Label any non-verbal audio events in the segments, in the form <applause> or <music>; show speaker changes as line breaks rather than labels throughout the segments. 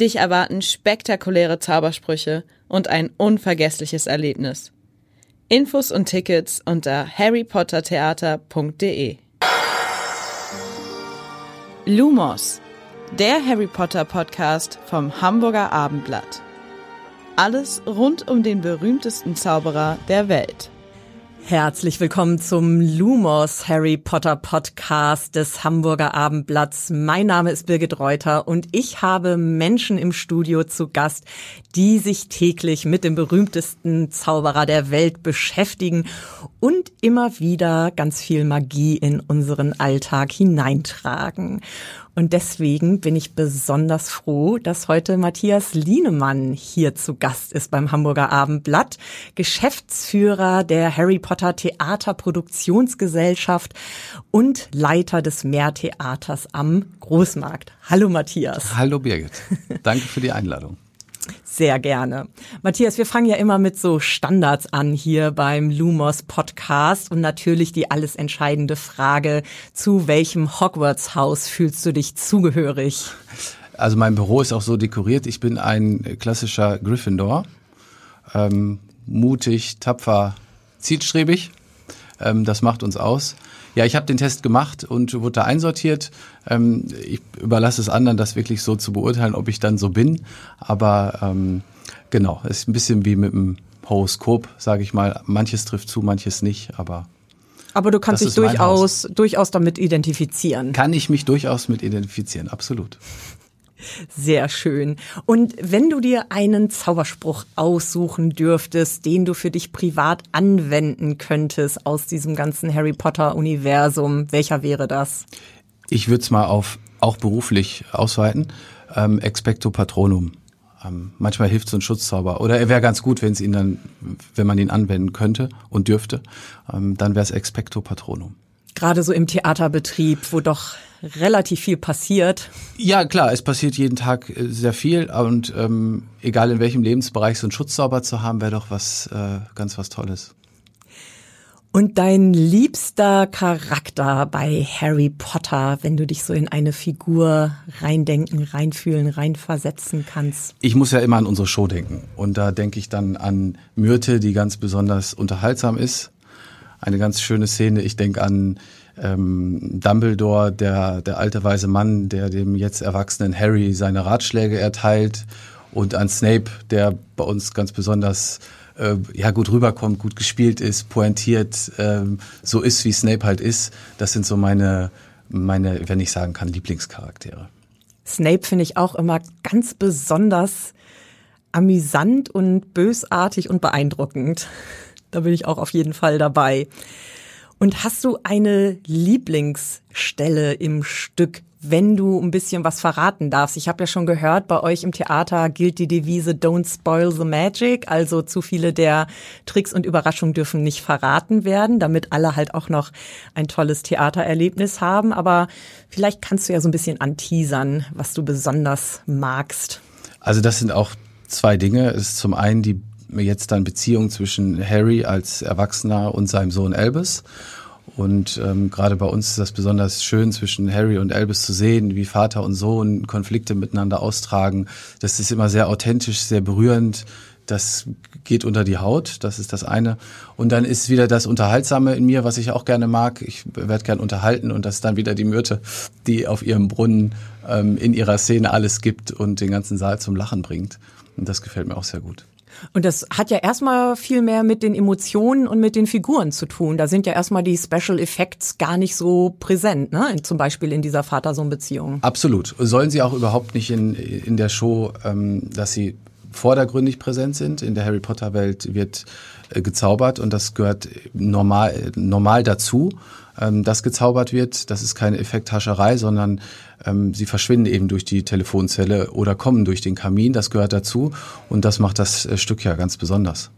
Dich erwarten spektakuläre Zaubersprüche und ein unvergessliches Erlebnis. Infos und Tickets unter harrypottertheater.de. Lumos, der Harry Potter Podcast vom Hamburger Abendblatt. Alles rund um den berühmtesten Zauberer der Welt.
Herzlich willkommen zum Lumos Harry Potter Podcast des Hamburger Abendblatts. Mein Name ist Birgit Reuter und ich habe Menschen im Studio zu Gast, die sich täglich mit dem berühmtesten Zauberer der Welt beschäftigen und immer wieder ganz viel Magie in unseren Alltag hineintragen. Und deswegen bin ich besonders froh, dass heute Matthias Lienemann hier zu Gast ist beim Hamburger Abendblatt, Geschäftsführer der Harry Potter Theaterproduktionsgesellschaft und Leiter des Meertheaters am Großmarkt. Hallo Matthias.
Hallo Birgit. Danke für die Einladung.
Sehr gerne. Matthias, wir fangen ja immer mit so Standards an hier beim Lumos Podcast und natürlich die alles entscheidende Frage, zu welchem Hogwarts-Haus fühlst du dich zugehörig?
Also mein Büro ist auch so dekoriert. Ich bin ein klassischer Gryffindor. Ähm, mutig, tapfer, zielstrebig. Ähm, das macht uns aus. Ja, ich habe den Test gemacht und wurde da einsortiert. Ähm, ich überlasse es anderen, das wirklich so zu beurteilen, ob ich dann so bin. Aber ähm, genau, es ist ein bisschen wie mit dem Horoskop, sage ich mal. Manches trifft zu, manches nicht, aber
aber du kannst dich durchaus, durchaus damit identifizieren.
Kann ich mich durchaus mit identifizieren, absolut.
Sehr schön. Und wenn du dir einen Zauberspruch aussuchen dürftest, den du für dich privat anwenden könntest aus diesem ganzen Harry Potter Universum, welcher wäre das?
Ich würde es mal auf auch beruflich ausweiten. Ähm, Expecto Patronum. Ähm, manchmal hilft so ein Schutzzauber. Oder er wäre ganz gut, wenn es ihn dann, wenn man ihn anwenden könnte und dürfte. Ähm, dann wäre es Expecto Patronum.
Gerade so im Theaterbetrieb, wo doch relativ viel passiert.
Ja, klar, es passiert jeden Tag äh, sehr viel und ähm, egal in welchem Lebensbereich so einen Schutzzauber zu haben, wäre doch was äh, ganz was Tolles.
Und dein liebster Charakter bei Harry Potter, wenn du dich so in eine Figur reindenken, reinfühlen, reinversetzen kannst?
Ich muss ja immer an unsere Show denken. Und da denke ich dann an Myrte, die ganz besonders unterhaltsam ist. Eine ganz schöne Szene. Ich denke an ähm, Dumbledore, der, der alte weise Mann, der dem jetzt erwachsenen Harry seine Ratschläge erteilt und an Snape, der bei uns ganz besonders äh, ja gut rüberkommt, gut gespielt ist, pointiert, ähm, so ist wie Snape halt ist. Das sind so meine meine, wenn ich sagen kann, Lieblingscharaktere.
Snape finde ich auch immer ganz besonders amüsant und bösartig und beeindruckend. Da bin ich auch auf jeden Fall dabei. Und hast du eine Lieblingsstelle im Stück, wenn du ein bisschen was verraten darfst? Ich habe ja schon gehört, bei euch im Theater gilt die Devise Don't spoil the magic, also zu viele der Tricks und Überraschungen dürfen nicht verraten werden, damit alle halt auch noch ein tolles Theatererlebnis haben. Aber vielleicht kannst du ja so ein bisschen anteasern, was du besonders magst.
Also das sind auch zwei Dinge. Es ist zum einen die jetzt dann Beziehung zwischen Harry als Erwachsener und seinem Sohn Albus. Und ähm, gerade bei uns ist das besonders schön, zwischen Harry und Albus zu sehen, wie Vater und Sohn Konflikte miteinander austragen. Das ist immer sehr authentisch, sehr berührend. Das geht unter die Haut, das ist das eine. Und dann ist wieder das Unterhaltsame in mir, was ich auch gerne mag. Ich werde gern unterhalten und das ist dann wieder die Myrte, die auf ihrem Brunnen ähm, in ihrer Szene alles gibt und den ganzen Saal zum Lachen bringt. Und das gefällt mir auch sehr gut.
Und das hat ja erstmal viel mehr mit den Emotionen und mit den Figuren zu tun. Da sind ja erstmal die Special Effects gar nicht so präsent, ne? Zum Beispiel in dieser Vater-Sohn-Beziehung.
Absolut. Sollen sie auch überhaupt nicht in, in der Show, ähm, dass sie vordergründig präsent sind. In der Harry Potter Welt wird äh, gezaubert und das gehört normal, normal dazu. Ähm, das gezaubert wird. Das ist keine Effekthascherei, sondern ähm, sie verschwinden eben durch die Telefonzelle oder kommen durch den Kamin. Das gehört dazu und das macht das äh, Stück ja ganz besonders.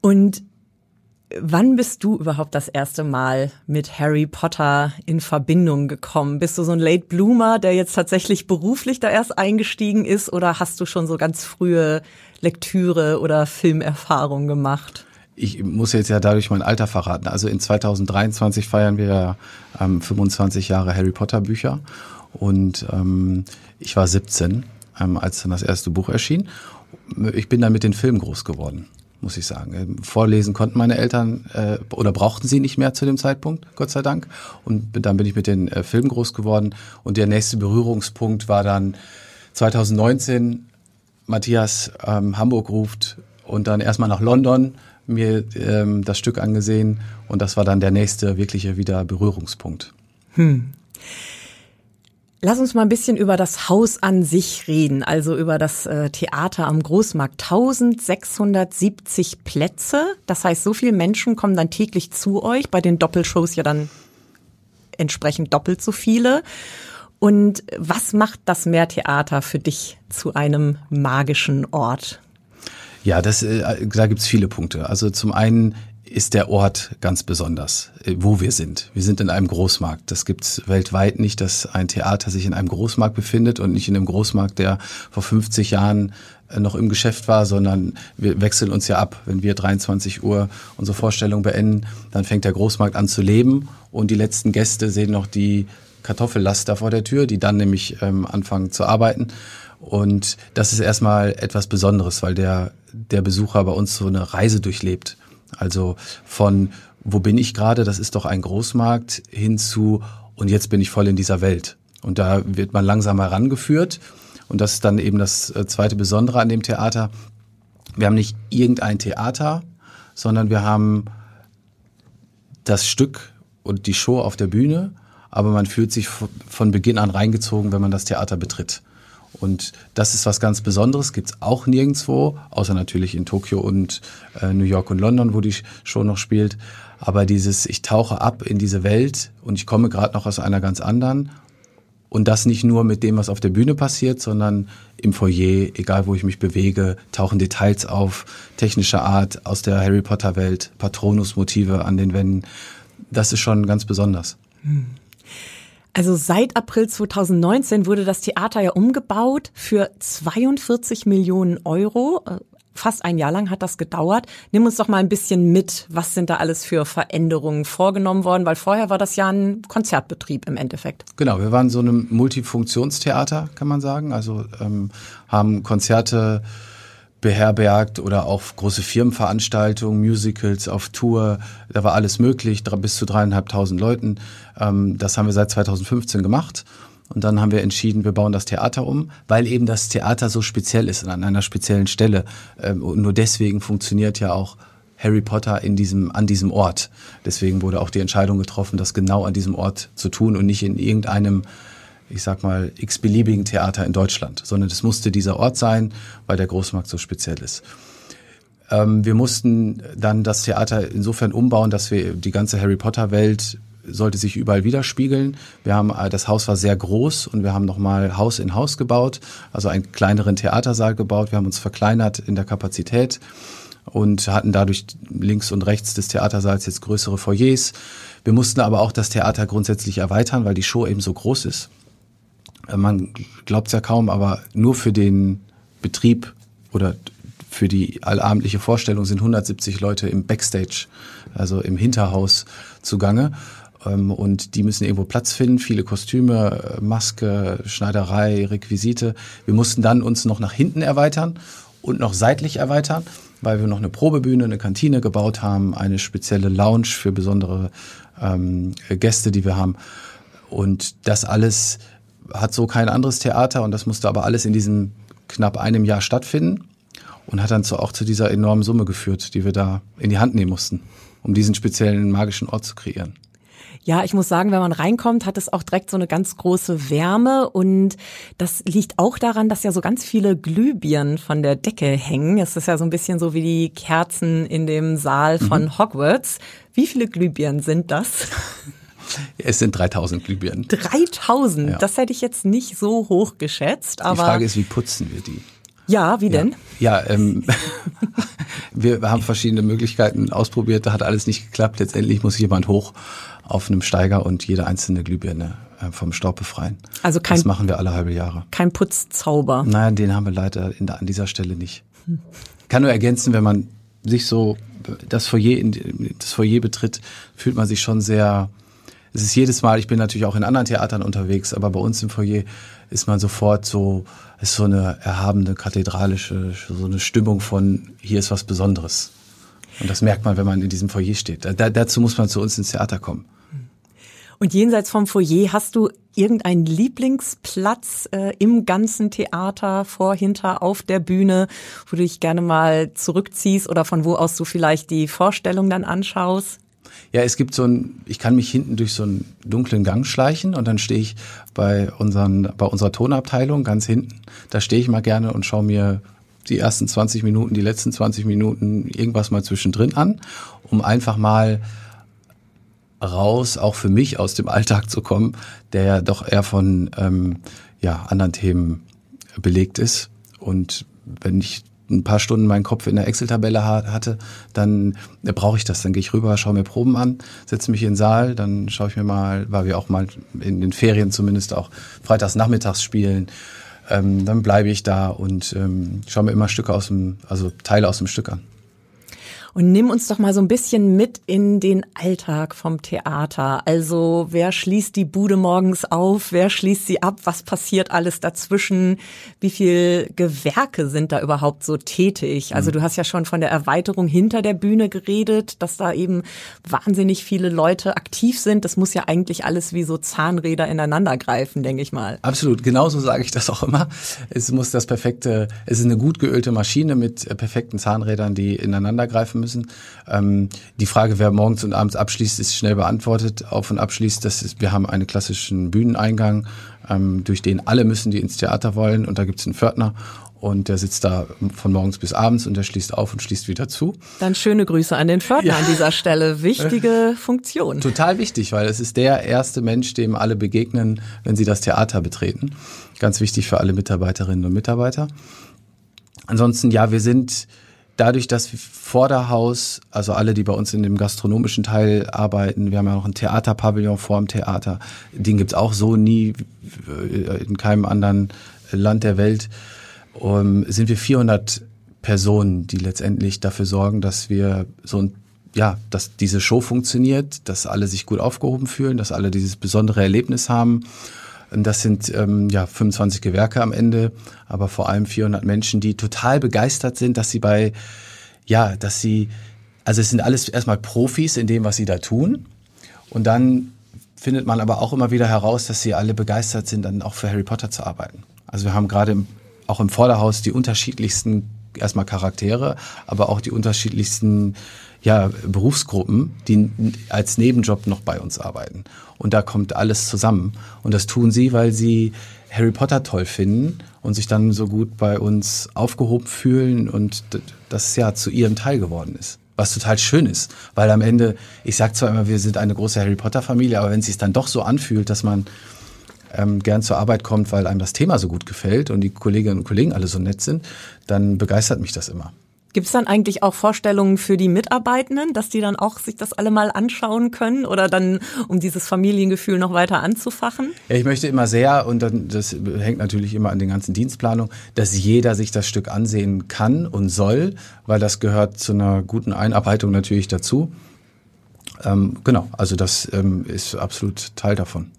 Und Wann bist du überhaupt das erste Mal mit Harry Potter in Verbindung gekommen? Bist du so ein Late Bloomer, der jetzt tatsächlich beruflich da erst eingestiegen ist oder hast du schon so ganz frühe Lektüre oder Filmerfahrung gemacht?
Ich muss jetzt ja dadurch mein Alter verraten. Also in 2023 feiern wir ähm, 25 Jahre Harry Potter Bücher und ähm, ich war 17, ähm, als dann das erste Buch erschien. Ich bin dann mit den Filmen groß geworden muss ich sagen. Ähm, vorlesen konnten meine Eltern äh, oder brauchten sie nicht mehr zu dem Zeitpunkt, Gott sei Dank. Und dann bin ich mit den äh, Filmen groß geworden. Und der nächste Berührungspunkt war dann 2019, Matthias ähm, Hamburg ruft und dann erstmal nach London mir ähm, das Stück angesehen. Und das war dann der nächste wirkliche wieder Berührungspunkt. Hm.
Lass uns mal ein bisschen über das Haus an sich reden, also über das äh, Theater am Großmarkt. 1670 Plätze, das heißt, so viele Menschen kommen dann täglich zu euch, bei den Doppelshows ja dann entsprechend doppelt so viele. Und was macht das Meertheater für dich zu einem magischen Ort?
Ja, das, äh, da gibt's viele Punkte. Also zum einen ist der Ort ganz besonders, äh, wo wir sind. Wir sind in einem Großmarkt. Das gibt's weltweit nicht, dass ein Theater sich in einem Großmarkt befindet und nicht in einem Großmarkt, der vor 50 Jahren äh, noch im Geschäft war, sondern wir wechseln uns ja ab. Wenn wir 23 Uhr unsere Vorstellung beenden, dann fängt der Großmarkt an zu leben und die letzten Gäste sehen noch die Kartoffellaster vor der Tür, die dann nämlich ähm, anfangen zu arbeiten. Und das ist erstmal etwas Besonderes, weil der, der Besucher bei uns so eine Reise durchlebt. Also von wo bin ich gerade, das ist doch ein Großmarkt, hin zu und jetzt bin ich voll in dieser Welt. Und da wird man langsam herangeführt. Und das ist dann eben das äh, zweite Besondere an dem Theater. Wir haben nicht irgendein Theater, sondern wir haben das Stück und die Show auf der Bühne, aber man fühlt sich von Beginn an reingezogen, wenn man das Theater betritt. Und das ist was ganz Besonderes, gibt's auch nirgendwo, außer natürlich in Tokio und äh, New York und London, wo die Show noch spielt. Aber dieses, ich tauche ab in diese Welt und ich komme gerade noch aus einer ganz anderen. Und das nicht nur mit dem, was auf der Bühne passiert, sondern im Foyer, egal wo ich mich bewege, tauchen Details auf, technischer Art aus der Harry Potter Welt, Patronus-Motive an den Wänden. Das ist schon ganz besonders. Hm.
Also seit April 2019 wurde das Theater ja umgebaut für 42 Millionen Euro. Äh, fast ein Jahr lang hat das gedauert. Nimm uns doch mal ein bisschen mit. Was sind da alles für Veränderungen vorgenommen worden? Weil vorher war das ja ein Konzertbetrieb im Endeffekt.
Genau, wir waren so einem Multifunktionstheater, kann man sagen. Also ähm, haben Konzerte beherbergt oder auch große Firmenveranstaltungen, Musicals auf Tour. Da war alles möglich, bis zu dreieinhalbtausend Leuten. Ähm, das haben wir seit 2015 gemacht. Und dann haben wir entschieden, wir bauen das Theater um, weil eben das Theater so speziell ist an einer speziellen Stelle. Ähm, und nur deswegen funktioniert ja auch Harry Potter in diesem, an diesem Ort. Deswegen wurde auch die Entscheidung getroffen, das genau an diesem Ort zu tun und nicht in irgendeinem ich sag mal, x-beliebigen Theater in Deutschland, sondern es musste dieser Ort sein, weil der Großmarkt so speziell ist. Ähm, wir mussten dann das Theater insofern umbauen, dass wir die ganze Harry Potter Welt sollte sich überall widerspiegeln. Wir haben, äh, das Haus war sehr groß und wir haben nochmal Haus in Haus gebaut, also einen kleineren Theatersaal gebaut. Wir haben uns verkleinert in der Kapazität und hatten dadurch links und rechts des Theatersaals jetzt größere Foyers. Wir mussten aber auch das Theater grundsätzlich erweitern, weil die Show eben so groß ist. Man glaubt es ja kaum, aber nur für den Betrieb oder für die allabendliche Vorstellung sind 170 Leute im Backstage, also im Hinterhaus zugange. Ähm, und die müssen irgendwo Platz finden, viele Kostüme, Maske, Schneiderei, Requisite. Wir mussten dann uns noch nach hinten erweitern und noch seitlich erweitern, weil wir noch eine Probebühne, eine Kantine gebaut haben, eine spezielle Lounge für besondere ähm, Gäste, die wir haben. Und das alles hat so kein anderes Theater und das musste aber alles in diesem knapp einem Jahr stattfinden und hat dann zu, auch zu dieser enormen Summe geführt, die wir da in die Hand nehmen mussten, um diesen speziellen magischen Ort zu kreieren.
Ja, ich muss sagen, wenn man reinkommt, hat es auch direkt so eine ganz große Wärme und das liegt auch daran, dass ja so ganz viele Glühbirnen von der Decke hängen. Es ist ja so ein bisschen so wie die Kerzen in dem Saal von mhm. Hogwarts. Wie viele Glühbirnen sind das? <laughs>
Es sind 3000 Glühbirnen.
3000? Ja. Das hätte ich jetzt nicht so hoch geschätzt. Aber
die Frage ist, wie putzen wir die?
Ja, wie denn?
Ja, ja ähm, <laughs> wir haben verschiedene Möglichkeiten ausprobiert, da hat alles nicht geklappt. Letztendlich muss jemand hoch auf einem Steiger und jede einzelne Glühbirne äh, vom Staub befreien.
Also kein,
das machen wir alle halbe Jahre.
Kein Putzzauber.
Nein, den haben wir leider in, an dieser Stelle nicht. Kann nur ergänzen, wenn man sich so das Foyer, das Foyer betritt, fühlt man sich schon sehr es ist jedes Mal, ich bin natürlich auch in anderen Theatern unterwegs, aber bei uns im Foyer ist man sofort so, ist so eine erhabene, kathedralische, so eine Stimmung von, hier ist was Besonderes. Und das merkt man, wenn man in diesem Foyer steht. Da, dazu muss man zu uns ins Theater kommen.
Und jenseits vom Foyer hast du irgendeinen Lieblingsplatz äh, im ganzen Theater, vor, hinter, auf der Bühne, wo du dich gerne mal zurückziehst oder von wo aus du vielleicht die Vorstellung dann anschaust?
Ja, es gibt so ein, ich kann mich hinten durch so einen dunklen Gang schleichen und dann stehe ich bei unseren, bei unserer Tonabteilung ganz hinten. Da stehe ich mal gerne und schaue mir die ersten 20 Minuten, die letzten 20 Minuten irgendwas mal zwischendrin an, um einfach mal raus, auch für mich aus dem Alltag zu kommen, der ja doch eher von ähm, ja, anderen Themen belegt ist. Und wenn ich ein paar Stunden meinen Kopf in der Excel-Tabelle hatte, dann äh, brauche ich das. Dann gehe ich rüber, schaue mir Proben an, setze mich in den Saal, dann schaue ich mir mal, weil wir auch mal in den Ferien zumindest auch freitags nachmittags spielen, ähm, dann bleibe ich da und ähm, schaue mir immer Stücke aus dem, also Teile aus dem Stück an.
Und nimm uns doch mal so ein bisschen mit in den Alltag vom Theater. Also wer schließt die Bude morgens auf? Wer schließt sie ab? Was passiert alles dazwischen? Wie viel Gewerke sind da überhaupt so tätig? Also mhm. du hast ja schon von der Erweiterung hinter der Bühne geredet, dass da eben wahnsinnig viele Leute aktiv sind. Das muss ja eigentlich alles wie so Zahnräder ineinander greifen, denke ich mal.
Absolut. Genauso sage ich das auch immer. Es muss das perfekte, es ist eine gut geölte Maschine mit perfekten Zahnrädern, die ineinander greifen müssen. Ähm, die Frage, wer morgens und abends abschließt, ist schnell beantwortet. Auf und abschließt, das ist, wir haben einen klassischen Bühneneingang, ähm, durch den alle müssen, die ins Theater wollen. Und da gibt es einen Pförtner und der sitzt da von morgens bis abends und der schließt auf und schließt wieder zu.
Dann schöne Grüße an den Pförtner ja. an dieser Stelle. Wichtige <laughs> Funktion.
Total wichtig, weil es ist der erste Mensch, dem alle begegnen, wenn sie das Theater betreten. Ganz wichtig für alle Mitarbeiterinnen und Mitarbeiter. Ansonsten, ja, wir sind dadurch, dass wir Vorderhaus, also alle, die bei uns in dem gastronomischen Teil arbeiten, wir haben ja noch ein Theaterpavillon vor dem Theater, den gibt's auch so nie äh, in keinem anderen Land der Welt, um, sind wir 400 Personen, die letztendlich dafür sorgen, dass wir so ein ja, dass diese Show funktioniert, dass alle sich gut aufgehoben fühlen, dass alle dieses besondere Erlebnis haben das sind ähm, ja 25 Gewerke am Ende, aber vor allem 400 Menschen, die total begeistert sind, dass sie bei, ja, dass sie, also es sind alles erstmal Profis in dem, was sie da tun. Und dann findet man aber auch immer wieder heraus, dass sie alle begeistert sind, dann auch für Harry Potter zu arbeiten. Also wir haben gerade auch im Vorderhaus die unterschiedlichsten erstmal Charaktere, aber auch die unterschiedlichsten ja, Berufsgruppen, die als Nebenjob noch bei uns arbeiten. Und da kommt alles zusammen. Und das tun sie, weil sie Harry Potter toll finden und sich dann so gut bei uns aufgehoben fühlen und das ja zu ihrem Teil geworden ist. Was total schön ist, weil am Ende, ich sage zwar immer, wir sind eine große Harry Potter Familie, aber wenn es sich dann doch so anfühlt, dass man ähm, gern zur Arbeit kommt, weil einem das Thema so gut gefällt und die Kolleginnen und Kollegen alle so nett sind, dann begeistert mich das immer.
Gibt es dann eigentlich auch Vorstellungen für die Mitarbeitenden, dass die dann auch sich das alle mal anschauen können oder dann, um dieses Familiengefühl noch weiter anzufachen?
Ja, ich möchte immer sehr, und dann, das hängt natürlich immer an den ganzen Dienstplanungen, dass jeder sich das Stück ansehen kann und soll, weil das gehört zu einer guten Einarbeitung natürlich dazu. Ähm, genau, also das ähm, ist absolut Teil davon.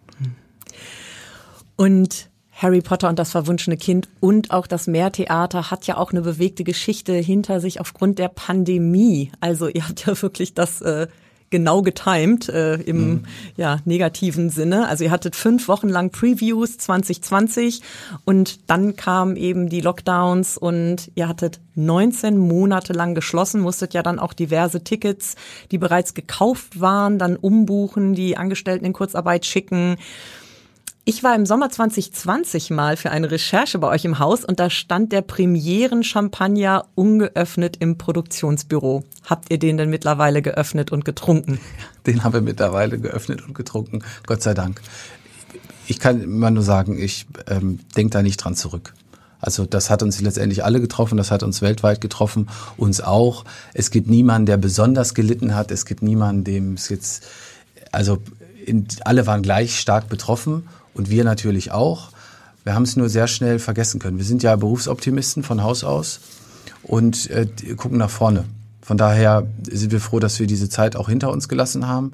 Und Harry Potter und das verwunschene Kind und auch das Meertheater hat ja auch eine bewegte Geschichte hinter sich aufgrund der Pandemie. Also ihr habt ja wirklich das äh, genau getimed äh, im mhm. ja, negativen Sinne. Also ihr hattet fünf Wochen lang Previews 2020 und dann kamen eben die Lockdowns und ihr hattet 19 Monate lang geschlossen, musstet ja dann auch diverse Tickets, die bereits gekauft waren, dann umbuchen, die Angestellten in Kurzarbeit schicken. Ich war im Sommer 2020 mal für eine Recherche bei euch im Haus und da stand der Premieren-Champagner ungeöffnet im Produktionsbüro. Habt ihr den denn mittlerweile geöffnet und getrunken? <laughs>
Den haben wir mittlerweile geöffnet und getrunken, Gott sei Dank. Ich kann immer nur sagen, ich ähm, denke da nicht dran zurück. Also das hat uns letztendlich alle getroffen, das hat uns weltweit getroffen, uns auch. Es gibt niemanden, der besonders gelitten hat. Es gibt niemanden, dem es jetzt, also in, alle waren gleich stark betroffen und wir natürlich auch. Wir haben es nur sehr schnell vergessen können. Wir sind ja Berufsoptimisten von Haus aus und äh, gucken nach vorne. Von daher sind wir froh, dass wir diese Zeit auch hinter uns gelassen haben.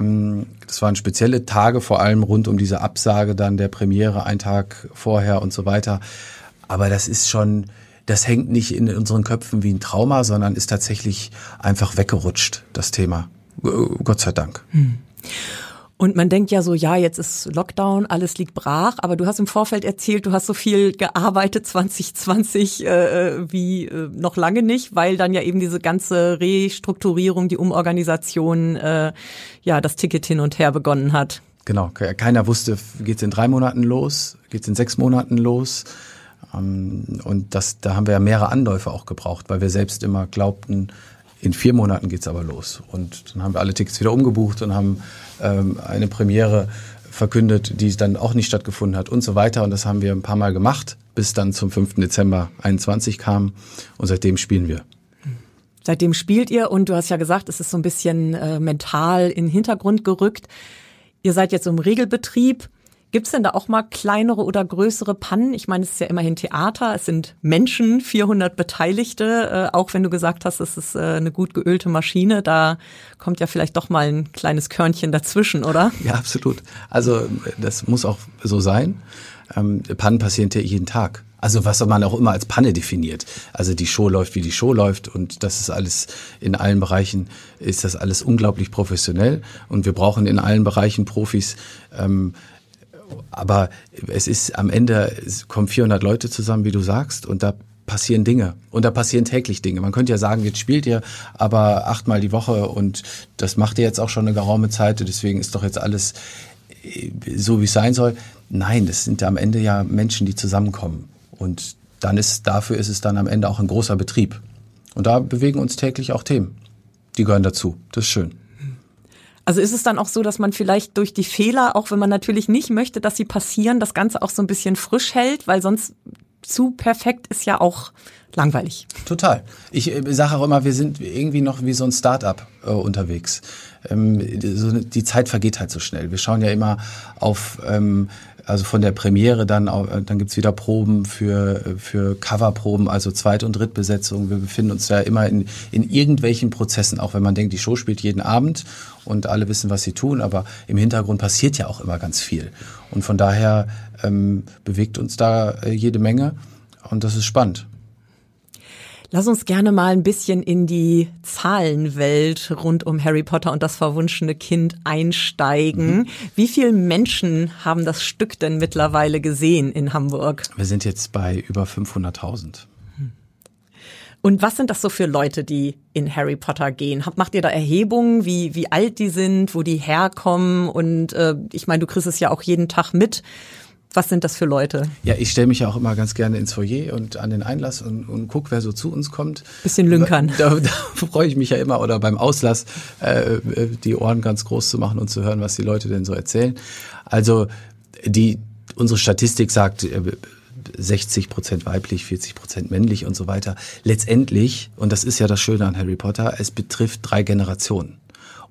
Ähm, das waren spezielle Tage, vor allem rund um diese Absage dann der Premiere, ein Tag vorher und so weiter. Aber das ist schon, das hängt nicht in unseren Köpfen wie ein Trauma, sondern ist tatsächlich einfach weggerutscht, das Thema. Gott sei Dank. Hm.
Und man denkt ja so, ja, jetzt ist Lockdown, alles liegt brach, aber du hast im Vorfeld erzählt, du hast so viel gearbeitet <laughs> 2020 äh, wie äh, noch lange nicht, weil dann ja eben diese ganze Restrukturierung, die Umorganisation, äh, ja, das Ticket hin und her begonnen hat.
Genau, keiner wusste, geht's in drei Monaten los, geht's in sechs Monaten los. Ähm, und das, da haben wir ja mehrere Anläufe auch gebraucht, weil wir selbst immer glaubten, in vier Monaten geht's aber los. Und dann haben wir alle Tickets wieder umgebucht und haben ähm, eine Premiere verkündet, die dann auch nicht stattgefunden hat und so weiter. Und das haben wir ein paar Mal gemacht, bis dann zum 5. Dezember 21 kam. Und seitdem spielen wir.
Seitdem spielt ihr und du hast ja gesagt, es ist so ein bisschen äh, mental in den Hintergrund gerückt. Ihr seid jetzt im Regelbetrieb. Gibt es denn da auch mal kleinere oder größere Pannen? Ich meine, es ist ja immerhin Theater, es sind Menschen, 400 Beteiligte. Äh, auch wenn du gesagt hast, es ist äh, eine gut geölte Maschine, da kommt ja vielleicht doch mal ein kleines Körnchen dazwischen, oder?
Ja, absolut. Also das muss auch so sein. Ähm, Pannen passieren ja jeden Tag. Also was man auch immer als Panne definiert. Also die Show läuft, wie die Show läuft und das ist alles in allen Bereichen ist das alles unglaublich professionell und wir brauchen in allen Bereichen Profis. Ähm, aber es ist am Ende, es kommen 400 Leute zusammen, wie du sagst, und da passieren Dinge. Und da passieren täglich Dinge. Man könnte ja sagen, jetzt spielt ihr aber achtmal die Woche und das macht ihr jetzt auch schon eine geraume Zeit, deswegen ist doch jetzt alles äh, so, wie es sein soll. Nein, das sind am Ende ja Menschen, die zusammenkommen. Und dann ist, dafür ist es dann am Ende auch ein großer Betrieb. Und da bewegen uns täglich auch Themen. Die gehören dazu. Das ist schön.
Also ist es dann auch so, dass man vielleicht durch die Fehler, auch wenn man natürlich nicht möchte, dass sie passieren, das Ganze auch so ein bisschen frisch hält, weil sonst zu perfekt ist ja auch langweilig.
Total. Ich äh, sage auch immer, wir sind irgendwie noch wie so ein Start-up äh, unterwegs. Ähm, so, die Zeit vergeht halt so schnell. Wir schauen ja immer auf ähm, also von der Premiere dann, äh, dann gibt's wieder Proben für, für Coverproben, also Zweit- und Drittbesetzung. Wir befinden uns ja immer in, in irgendwelchen Prozessen, auch wenn man denkt, die Show spielt jeden Abend und alle wissen, was sie tun, aber im Hintergrund passiert ja auch immer ganz viel. Und von daher ähm, bewegt uns da äh, jede Menge und das ist spannend.
Lass uns gerne mal ein bisschen in die Zahlenwelt rund um Harry Potter und das verwunschene Kind einsteigen. Mhm. Wie viele Menschen haben das Stück denn mittlerweile gesehen in Hamburg?
Wir sind jetzt bei über 500.000.
Und was sind das so für Leute, die in Harry Potter gehen? Macht ihr da Erhebungen, wie, wie alt die sind, wo die herkommen? Und äh, ich meine, du kriegst es ja auch jeden Tag mit. Was sind das für Leute?
Ja, ich stelle mich ja auch immer ganz gerne ins Foyer und an den Einlass und, und guck, wer so zu uns kommt.
Bisschen lünkern.
Da, da <laughs> freue ich mich ja immer oder beim Auslass äh, die Ohren ganz groß zu machen und zu hören, was die Leute denn so erzählen. Also die unsere Statistik sagt 60 äh, Prozent weiblich, 40 Prozent männlich und so weiter. Letztendlich, und das ist ja das Schöne an Harry Potter, es betrifft drei Generationen.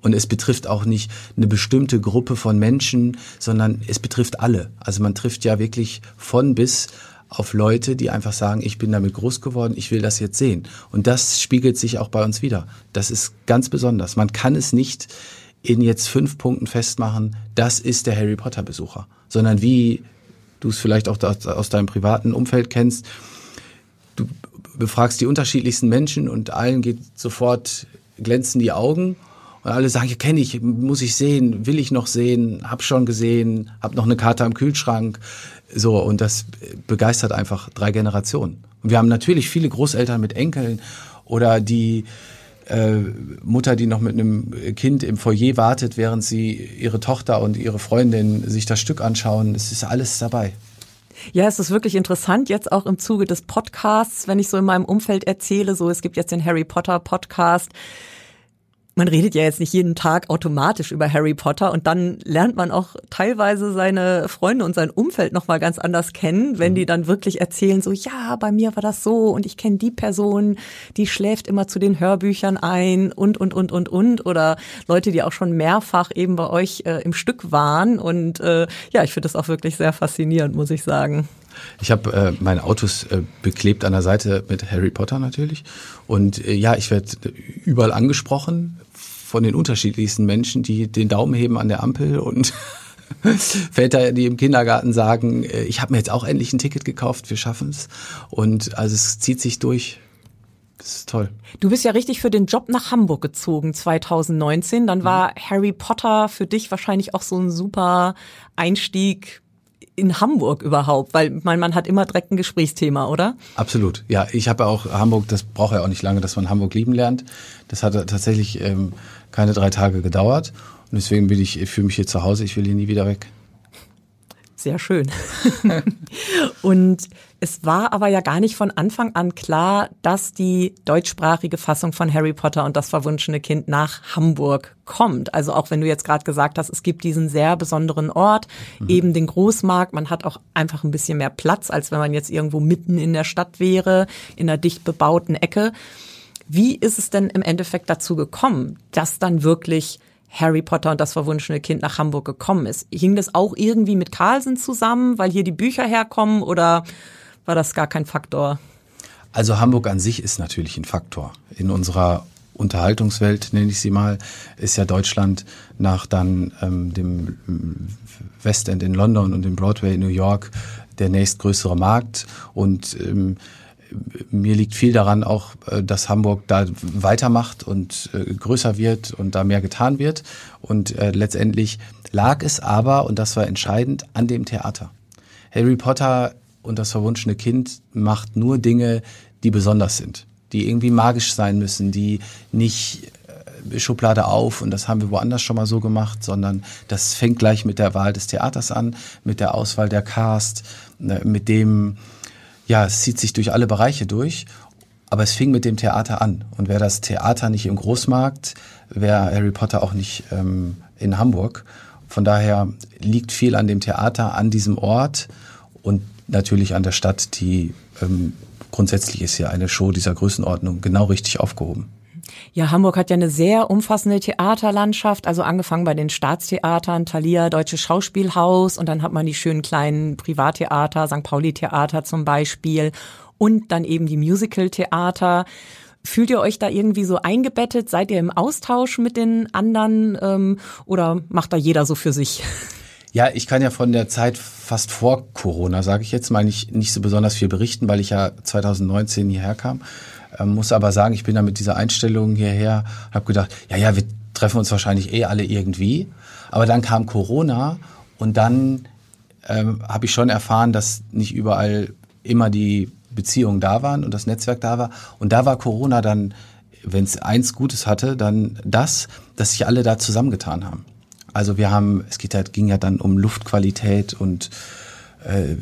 Und es betrifft auch nicht eine bestimmte Gruppe von Menschen, sondern es betrifft alle. Also man trifft ja wirklich von bis auf Leute, die einfach sagen, ich bin damit groß geworden, ich will das jetzt sehen. Und das spiegelt sich auch bei uns wieder. Das ist ganz besonders. Man kann es nicht in jetzt fünf Punkten festmachen, das ist der Harry Potter Besucher, sondern wie du es vielleicht auch aus deinem privaten Umfeld kennst, du befragst die unterschiedlichsten Menschen und allen geht sofort glänzen die Augen Und alle sagen, ja, kenne ich, muss ich sehen, will ich noch sehen, hab schon gesehen, hab noch eine Karte am Kühlschrank. So, und das begeistert einfach drei Generationen. Und wir haben natürlich viele Großeltern mit Enkeln oder die äh, Mutter, die noch mit einem Kind im Foyer wartet, während sie ihre Tochter und ihre Freundin sich das Stück anschauen. Es ist alles dabei.
Ja, es ist wirklich interessant, jetzt auch im Zuge des Podcasts, wenn ich so in meinem Umfeld erzähle, so es gibt jetzt den Harry Potter Podcast man redet ja jetzt nicht jeden Tag automatisch über Harry Potter und dann lernt man auch teilweise seine Freunde und sein Umfeld noch mal ganz anders kennen, wenn die mhm. dann wirklich erzählen so ja, bei mir war das so und ich kenne die Person, die schläft immer zu den Hörbüchern ein und und und und und oder Leute, die auch schon mehrfach eben bei euch äh, im Stück waren und äh, ja, ich finde das auch wirklich sehr faszinierend, muss ich sagen.
Ich habe äh, meine Autos äh, beklebt an der Seite mit Harry Potter natürlich. Und äh, ja, ich werde überall angesprochen von den unterschiedlichsten Menschen, die den Daumen heben an der Ampel und <laughs> Väter, die im Kindergarten sagen, äh, ich habe mir jetzt auch endlich ein Ticket gekauft, wir schaffen es. Und also es zieht sich durch. Das ist toll.
Du bist ja richtig für den Job nach Hamburg gezogen 2019. Dann war mhm. Harry Potter für dich wahrscheinlich auch so ein super Einstieg in Hamburg überhaupt? Weil mein man hat immer direkt ein Gesprächsthema, oder?
Absolut. Ja, ich habe auch Hamburg, das braucht ja auch nicht lange, dass man Hamburg lieben lernt. Das hat tatsächlich ähm, keine drei Tage gedauert. Und deswegen bin ich, fühle mich hier zu Hause, ich will hier nie wieder weg.
Sehr schön. <laughs> und es war aber ja gar nicht von Anfang an klar, dass die deutschsprachige Fassung von Harry Potter und das verwunschene Kind nach Hamburg kommt. Also auch wenn du jetzt gerade gesagt hast, es gibt diesen sehr besonderen Ort, mhm. eben den Großmarkt. Man hat auch einfach ein bisschen mehr Platz, als wenn man jetzt irgendwo mitten in der Stadt wäre, in einer dicht bebauten Ecke. Wie ist es denn im Endeffekt dazu gekommen, dass dann wirklich Harry Potter und das verwunschene Kind nach Hamburg gekommen ist. Hing das auch irgendwie mit Carlsen zusammen, weil hier die Bücher herkommen oder war das gar kein Faktor?
Also Hamburg an sich ist natürlich ein Faktor. In unserer Unterhaltungswelt, nenne ich sie mal, ist ja Deutschland nach dann ähm, dem Westend in London und dem Broadway in New York der nächstgrößere Markt und ähm, mir liegt viel daran auch, äh, dass Hamburg da weitermacht und äh, größer wird und da mehr getan wird. Und äh, letztendlich lag es aber, und das war entscheidend, an dem Theater. Harry Potter und das verwunschene Kind macht nur Dinge, die besonders sind, die irgendwie magisch sein müssen, die nicht Schublade auf und das haben wir woanders schon mal so gemacht, sondern das fängt gleich mit der Wahl des Theaters an, mit der Auswahl der Cast, ne, mit dem, ja, es zieht sich durch alle Bereiche durch. Aber es fing mit dem Theater an. Und wäre das Theater nicht im Großmarkt, wäre Harry Potter auch nicht ähm, in Hamburg. Von daher liegt viel an dem Theater, an diesem Ort und natürlich an der Stadt, die ähm, grundsätzlich ist ja eine Show dieser Größenordnung genau richtig aufgehoben.
Ja, Hamburg hat ja eine sehr umfassende Theaterlandschaft, also angefangen bei den Staatstheatern, Thalia, Deutsches Schauspielhaus und dann hat man die schönen kleinen Privattheater, St. Pauli Theater zum Beispiel und dann eben die Musical-Theater. Fühlt ihr euch da irgendwie so eingebettet? Seid ihr im Austausch mit den anderen ähm, oder macht da jeder so für sich?
Ja, ich kann ja von der Zeit fast vor Corona, sage ich jetzt mal, nicht, nicht so besonders viel berichten, weil ich ja 2019 hierher kam. Ähm, muss aber sagen, ich bin da mit dieser Einstellung hierher, habe gedacht, ja, ja, wir treffen uns wahrscheinlich eh alle irgendwie. Aber dann kam Corona und dann ähm, habe ich schon erfahren, dass nicht überall immer die Beziehungen da waren und das Netzwerk da war. Und da war Corona dann, wenn es eins Gutes hatte, dann das, dass sich alle da zusammengetan haben. Also wir haben, es geht halt, ging ja dann um Luftqualität und äh,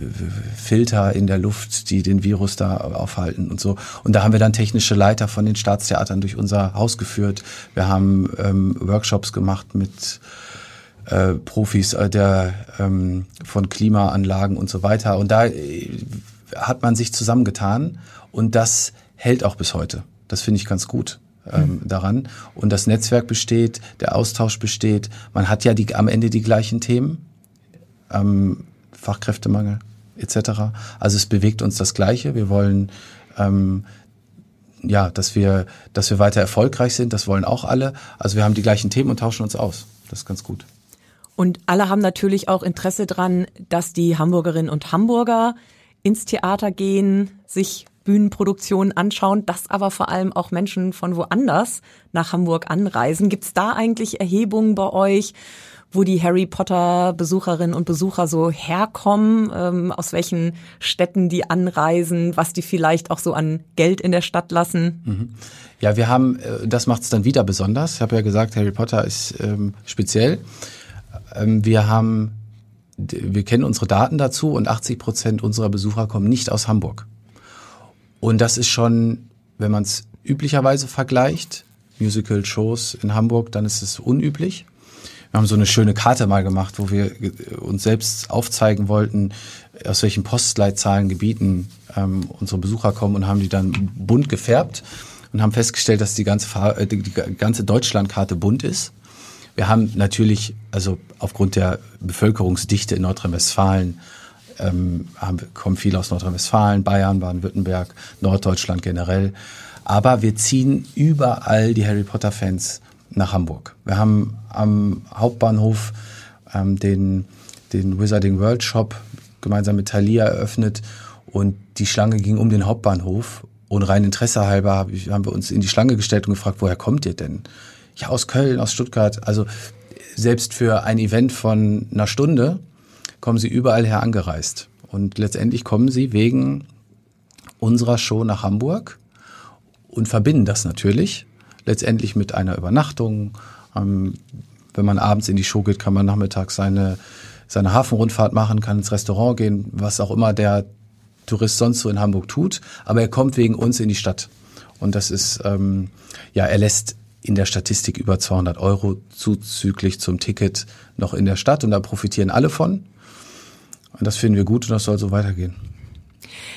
Filter in der Luft, die den Virus da aufhalten und so. Und da haben wir dann technische Leiter von den Staatstheatern durch unser Haus geführt. Wir haben ähm, Workshops gemacht mit äh, Profis äh, der ähm, von Klimaanlagen und so weiter. Und da äh, hat man sich zusammengetan und das hält auch bis heute. Das finde ich ganz gut ähm, mhm. daran. Und das Netzwerk besteht, der Austausch besteht. Man hat ja die, am Ende die gleichen Themen. Ähm, Fachkräftemangel etc. Also es bewegt uns das Gleiche. Wir wollen ähm, ja, dass wir, dass wir weiter erfolgreich sind. Das wollen auch alle. Also wir haben die gleichen Themen und tauschen uns aus. Das ist ganz gut.
Und alle haben natürlich auch Interesse dran, dass die Hamburgerinnen und Hamburger ins Theater gehen, sich Bühnenproduktionen anschauen, dass aber vor allem auch Menschen von woanders nach Hamburg anreisen. Gibt es da eigentlich Erhebungen bei euch? Wo die Harry Potter Besucherinnen und Besucher so herkommen, ähm, aus welchen Städten die anreisen, was die vielleicht auch so an Geld in der Stadt lassen.
Mhm. Ja, wir haben, äh, das macht es dann wieder besonders. Ich habe ja gesagt, Harry Potter ist ähm, speziell. Ähm, wir haben, wir kennen unsere Daten dazu und 80 Prozent unserer Besucher kommen nicht aus Hamburg. Und das ist schon, wenn man es üblicherweise vergleicht, Musical-Shows in Hamburg, dann ist es unüblich. Wir haben so eine schöne Karte mal gemacht, wo wir uns selbst aufzeigen wollten, aus welchen Postleitzahlengebieten ähm, unsere Besucher kommen und haben die dann bunt gefärbt und haben festgestellt, dass die ganze, äh, die ganze Deutschlandkarte bunt ist. Wir haben natürlich, also aufgrund der Bevölkerungsdichte in Nordrhein-Westfalen, ähm, haben, kommen viele aus Nordrhein-Westfalen, Bayern, Baden-Württemberg, Norddeutschland generell. Aber wir ziehen überall die Harry Potter-Fans nach Hamburg. Wir haben am Hauptbahnhof ähm, den, den Wizarding World Shop gemeinsam mit Thalia eröffnet und die Schlange ging um den Hauptbahnhof und rein Interesse halber haben wir uns in die Schlange gestellt und gefragt, woher kommt ihr denn? Ja, aus Köln, aus Stuttgart. Also selbst für ein Event von einer Stunde kommen sie überall her angereist. Und letztendlich kommen sie wegen unserer Show nach Hamburg und verbinden das natürlich letztendlich mit einer Übernachtung. Ähm, wenn man abends in die Show geht, kann man nachmittags seine, seine Hafenrundfahrt machen, kann ins Restaurant gehen, was auch immer der Tourist sonst so in Hamburg tut. Aber er kommt wegen uns in die Stadt. Und das ist, ähm, ja, er lässt in der Statistik über 200 Euro zuzüglich zum Ticket noch in der Stadt und da profitieren alle von. Und das finden wir gut und das soll so weitergehen.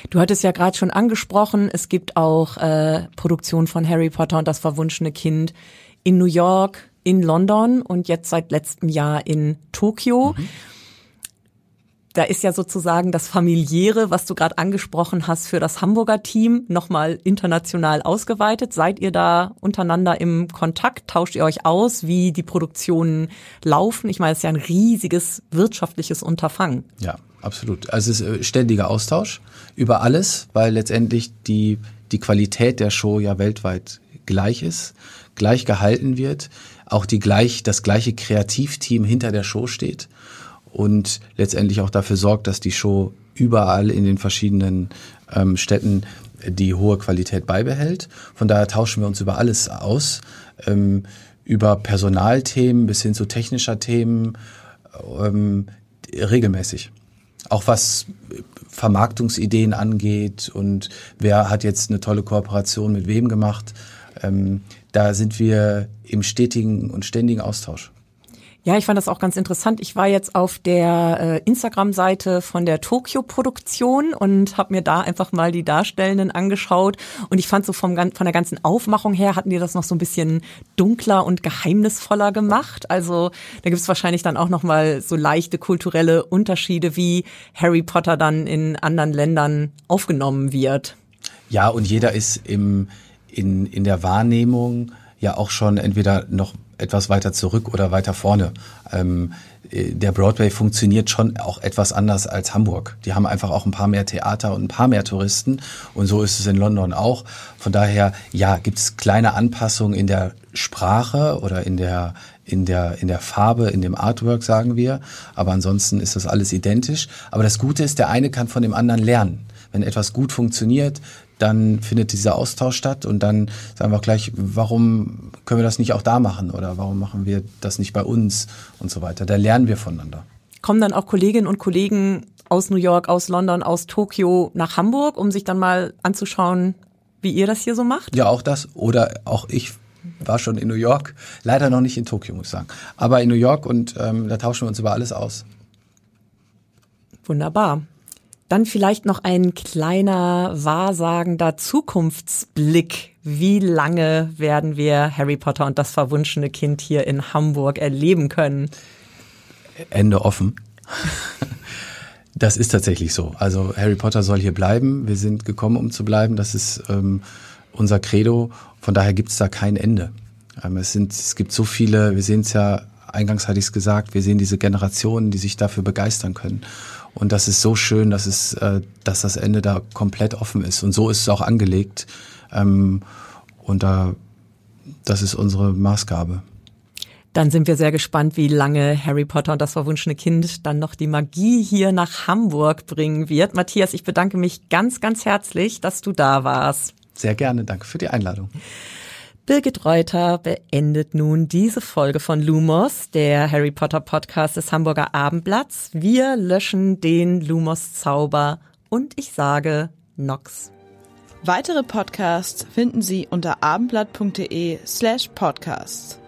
Du hattest ja gerade schon angesprochen, es gibt auch äh, Produktionen von Harry Potter und das verwunschene Kind in New York, in London und jetzt seit letztem Jahr in Tokio. Mhm. Da ist ja sozusagen das familiäre, was du gerade angesprochen hast, für das Hamburger Team nochmal international ausgeweitet. Seid ihr da untereinander im Kontakt? Tauscht ihr euch aus, wie die Produktionen laufen? Ich meine, es ist ja ein riesiges wirtschaftliches Unterfangen.
Ja, absolut. Also es ist äh, ständiger Austausch über alles, weil letztendlich die, die Qualität der Show ja weltweit gleich ist, gleich gehalten wird, auch die gleich, das gleiche Kreativteam hinter der Show steht und letztendlich auch dafür sorgt, dass die Show überall in den verschiedenen ähm, Städten die hohe Qualität beibehält. Von daher tauschen wir uns über alles aus, ähm, über Personalthemen bis hin zu technischer Themen ähm, regelmäßig. Auch was Vermarktungsideen angeht und wer hat jetzt eine tolle Kooperation mit wem gemacht. Ähm, da sind wir im stetigen und ständigen Austausch.
Ja, ich fand das auch ganz interessant. Ich war jetzt auf der äh, Instagram-Seite von der Tokio-Produktion und habe mir da einfach mal die Darstellenden angeschaut. Und ich fand so vom, von der ganzen Aufmachung her hatten die das noch so ein bisschen dunkler und geheimnisvoller gemacht. Also da gibt es wahrscheinlich dann auch noch mal so leichte kulturelle Unterschiede, wie Harry Potter dann in anderen Ländern aufgenommen wird.
Ja, und jeder ist im, in, in der Wahrnehmung ja auch schon entweder noch etwas weiter zurück oder weiter vorne. Ähm, äh, der Broadway funktioniert schon auch etwas anders als Hamburg. Die haben einfach auch ein paar mehr Theater und ein paar mehr Touristen. Und so ist es in London auch. Von daher, ja, gibt es kleine Anpassungen in der Sprache oder in der, in der, in der Farbe, in dem Artwork, sagen wir. Aber ansonsten ist das alles identisch. Aber das Gute ist, der eine kann von dem anderen lernen. Wenn etwas gut funktioniert, dann findet dieser Austausch statt und dann sagen wir auch gleich, warum können wir das nicht auch da machen oder warum machen wir das nicht bei uns und so weiter. Da lernen wir voneinander.
Kommen dann auch Kolleginnen und Kollegen aus New York, aus London, aus Tokio nach Hamburg, um sich dann mal anzuschauen, wie ihr das hier so macht?
Ja, auch das. Oder auch ich war schon in New York, leider noch nicht in Tokio, muss ich sagen. Aber in New York und ähm, da tauschen wir uns über alles aus.
Wunderbar. Dann vielleicht noch ein kleiner wahrsagender Zukunftsblick. Wie lange werden wir Harry Potter und das verwunschene Kind hier in Hamburg erleben können?
Ende offen. Das ist tatsächlich so. Also Harry Potter soll hier bleiben. Wir sind gekommen, um zu bleiben. Das ist ähm, unser Credo. Von daher gibt es da kein Ende. Ähm, es, sind, es gibt so viele, wir sehen es ja, eingangs hatte ich es gesagt, wir sehen diese Generationen, die sich dafür begeistern können. Und das ist so schön, dass es, äh, dass das Ende da komplett offen ist. Und so ist es auch angelegt. Ähm, und da, das ist unsere Maßgabe.
Dann sind wir sehr gespannt, wie lange Harry Potter und das verwunschene Kind dann noch die Magie hier nach Hamburg bringen wird. Matthias, ich bedanke mich ganz, ganz herzlich, dass du da warst.
Sehr gerne. Danke für die Einladung.
Birgit Reuter beendet nun diese Folge von Lumos, der Harry Potter Podcast des Hamburger Abendblatts. Wir löschen den Lumos Zauber und ich sage Nox.
Weitere Podcasts finden Sie unter abendblatt.de slash podcasts.